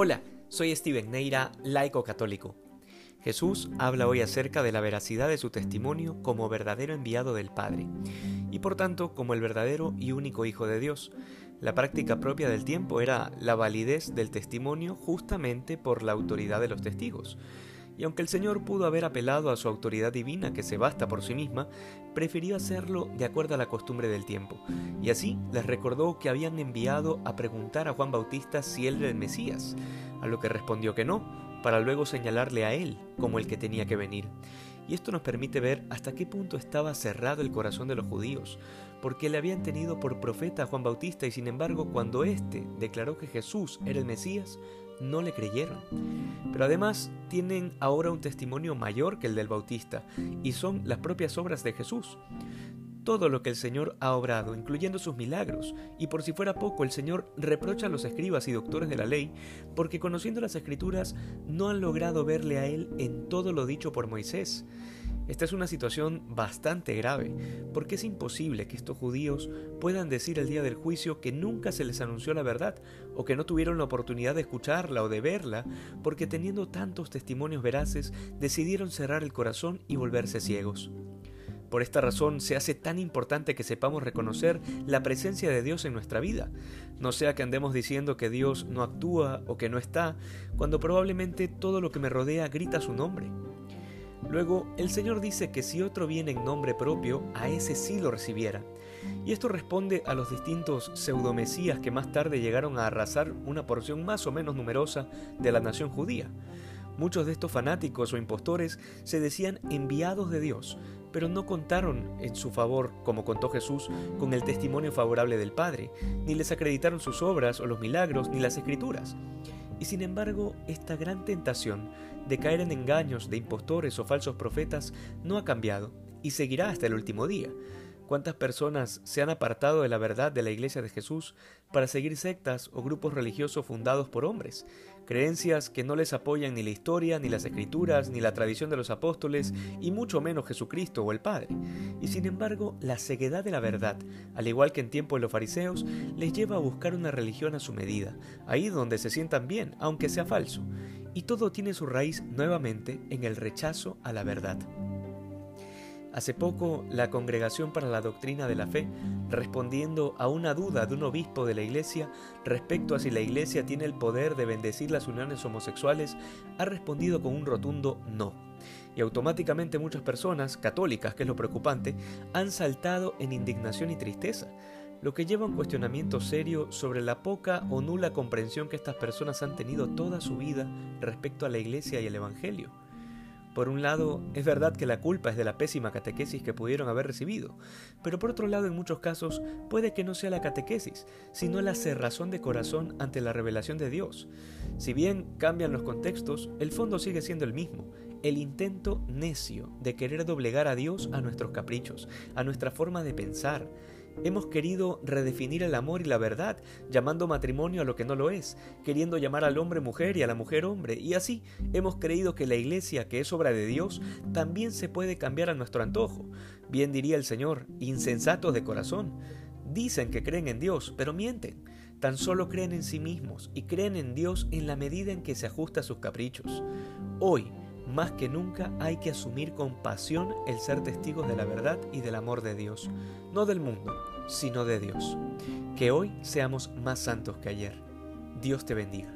Hola, soy Steven Neira, laico católico. Jesús habla hoy acerca de la veracidad de su testimonio como verdadero enviado del Padre, y por tanto como el verdadero y único Hijo de Dios. La práctica propia del tiempo era la validez del testimonio justamente por la autoridad de los testigos. Y aunque el Señor pudo haber apelado a su autoridad divina, que se basta por sí misma, prefirió hacerlo de acuerdo a la costumbre del tiempo. Y así les recordó que habían enviado a preguntar a Juan Bautista si él era el Mesías, a lo que respondió que no, para luego señalarle a él como el que tenía que venir. Y esto nos permite ver hasta qué punto estaba cerrado el corazón de los judíos, porque le habían tenido por profeta a Juan Bautista y sin embargo cuando éste declaró que Jesús era el Mesías, no le creyeron. Pero además tienen ahora un testimonio mayor que el del Bautista, y son las propias obras de Jesús. Todo lo que el Señor ha obrado, incluyendo sus milagros, y por si fuera poco, el Señor reprocha a los escribas y doctores de la ley, porque conociendo las escrituras no han logrado verle a Él en todo lo dicho por Moisés. Esta es una situación bastante grave, porque es imposible que estos judíos puedan decir el día del juicio que nunca se les anunció la verdad, o que no tuvieron la oportunidad de escucharla o de verla, porque teniendo tantos testimonios veraces decidieron cerrar el corazón y volverse ciegos. Por esta razón se hace tan importante que sepamos reconocer la presencia de Dios en nuestra vida, no sea que andemos diciendo que Dios no actúa o que no está, cuando probablemente todo lo que me rodea grita su nombre. Luego, el Señor dice que si otro viene en nombre propio, a ese sí lo recibiera. Y esto responde a los distintos pseudomesías que más tarde llegaron a arrasar una porción más o menos numerosa de la nación judía. Muchos de estos fanáticos o impostores se decían enviados de Dios, pero no contaron en su favor, como contó Jesús, con el testimonio favorable del Padre, ni les acreditaron sus obras o los milagros, ni las escrituras. Y sin embargo, esta gran tentación de caer en engaños de impostores o falsos profetas no ha cambiado y seguirá hasta el último día. ¿Cuántas personas se han apartado de la verdad de la Iglesia de Jesús para seguir sectas o grupos religiosos fundados por hombres? Creencias que no les apoyan ni la historia, ni las escrituras, ni la tradición de los apóstoles, y mucho menos Jesucristo o el Padre. Y sin embargo, la ceguedad de la verdad, al igual que en tiempo de los fariseos, les lleva a buscar una religión a su medida, ahí donde se sientan bien, aunque sea falso. Y todo tiene su raíz nuevamente en el rechazo a la verdad. Hace poco, la Congregación para la Doctrina de la Fe, respondiendo a una duda de un obispo de la Iglesia respecto a si la Iglesia tiene el poder de bendecir las uniones homosexuales, ha respondido con un rotundo no. Y automáticamente muchas personas, católicas, que es lo preocupante, han saltado en indignación y tristeza, lo que lleva a un cuestionamiento serio sobre la poca o nula comprensión que estas personas han tenido toda su vida respecto a la Iglesia y el Evangelio. Por un lado, es verdad que la culpa es de la pésima catequesis que pudieron haber recibido, pero por otro lado, en muchos casos, puede que no sea la catequesis, sino la cerrazón de corazón ante la revelación de Dios. Si bien cambian los contextos, el fondo sigue siendo el mismo, el intento necio de querer doblegar a Dios a nuestros caprichos, a nuestra forma de pensar, Hemos querido redefinir el amor y la verdad, llamando matrimonio a lo que no lo es, queriendo llamar al hombre mujer y a la mujer hombre, y así hemos creído que la iglesia, que es obra de Dios, también se puede cambiar a nuestro antojo. Bien diría el Señor, insensatos de corazón. Dicen que creen en Dios, pero mienten. Tan solo creen en sí mismos y creen en Dios en la medida en que se ajusta a sus caprichos. Hoy, más que nunca hay que asumir con pasión el ser testigos de la verdad y del amor de Dios, no del mundo, sino de Dios. Que hoy seamos más santos que ayer. Dios te bendiga.